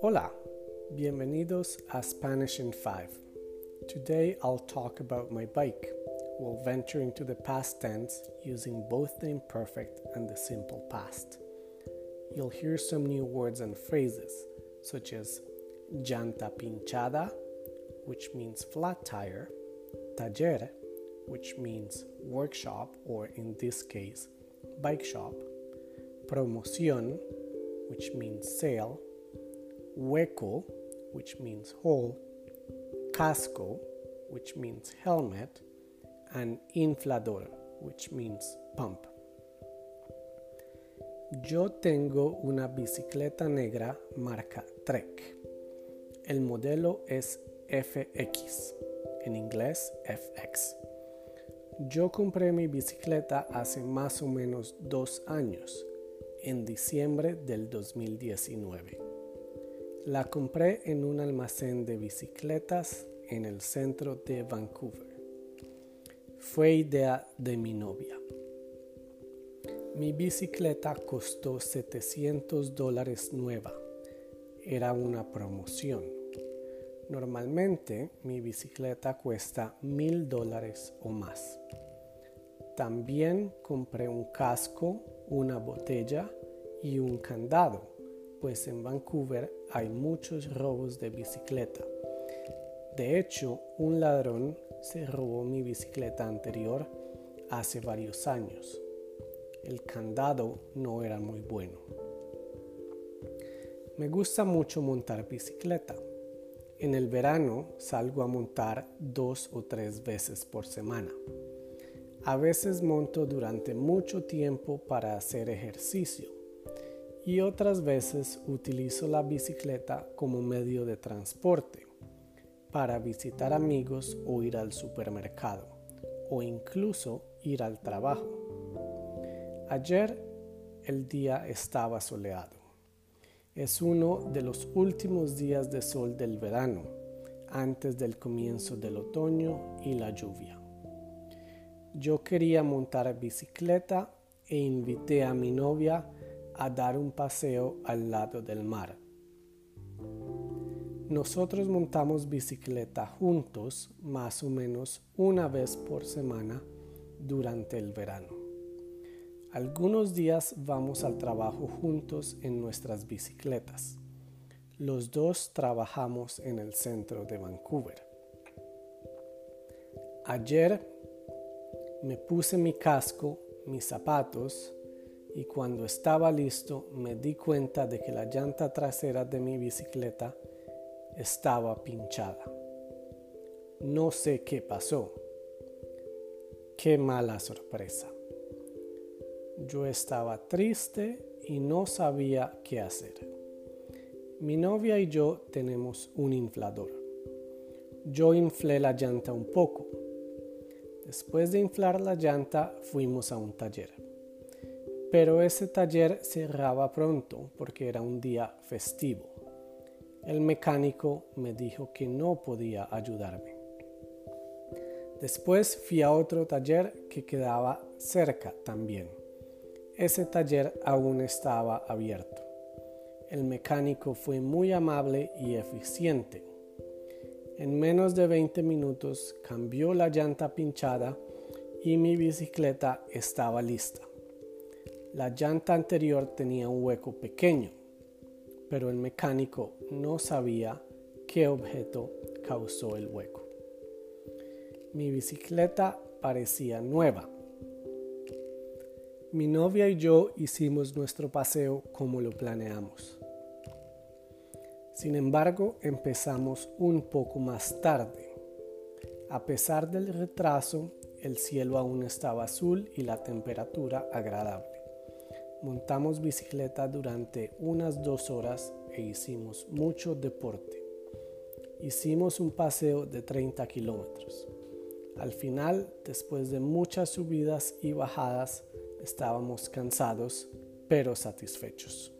Hola, bienvenidos a Spanish in 5. Today I'll talk about my bike. while venturing to the past tense using both the imperfect and the simple past. You'll hear some new words and phrases, such as llanta pinchada, which means flat tire, taller, which means workshop, or in this case, bike shop, promoción, which means sale, hueco, which means hole, casco, which means helmet, and inflador, which means pump. Yo tengo una bicicleta negra marca Trek. El modelo es FX, en inglés FX. Yo compré mi bicicleta hace más o menos dos años, en diciembre del 2019. La compré en un almacén de bicicletas en el centro de Vancouver. Fue idea de mi novia. Mi bicicleta costó 700 dólares nueva. Era una promoción. Normalmente mi bicicleta cuesta mil dólares o más. También compré un casco, una botella y un candado pues en Vancouver hay muchos robos de bicicleta. De hecho, un ladrón se robó mi bicicleta anterior hace varios años. El candado no era muy bueno. Me gusta mucho montar bicicleta. En el verano salgo a montar dos o tres veces por semana. A veces monto durante mucho tiempo para hacer ejercicio y otras veces utilizo la bicicleta como medio de transporte para visitar amigos o ir al supermercado o incluso ir al trabajo. Ayer el día estaba soleado. Es uno de los últimos días de sol del verano, antes del comienzo del otoño y la lluvia. Yo quería montar bicicleta e invité a mi novia a dar un paseo al lado del mar. Nosotros montamos bicicleta juntos más o menos una vez por semana durante el verano. Algunos días vamos al trabajo juntos en nuestras bicicletas. Los dos trabajamos en el centro de Vancouver. Ayer me puse mi casco, mis zapatos, y cuando estaba listo me di cuenta de que la llanta trasera de mi bicicleta estaba pinchada. No sé qué pasó. Qué mala sorpresa. Yo estaba triste y no sabía qué hacer. Mi novia y yo tenemos un inflador. Yo inflé la llanta un poco. Después de inflar la llanta fuimos a un taller. Pero ese taller cerraba pronto porque era un día festivo. El mecánico me dijo que no podía ayudarme. Después fui a otro taller que quedaba cerca también. Ese taller aún estaba abierto. El mecánico fue muy amable y eficiente. En menos de 20 minutos cambió la llanta pinchada y mi bicicleta estaba lista. La llanta anterior tenía un hueco pequeño, pero el mecánico no sabía qué objeto causó el hueco. Mi bicicleta parecía nueva. Mi novia y yo hicimos nuestro paseo como lo planeamos. Sin embargo, empezamos un poco más tarde. A pesar del retraso, el cielo aún estaba azul y la temperatura agradable. Montamos bicicleta durante unas dos horas e hicimos mucho deporte. Hicimos un paseo de 30 kilómetros. Al final, después de muchas subidas y bajadas, estábamos cansados, pero satisfechos.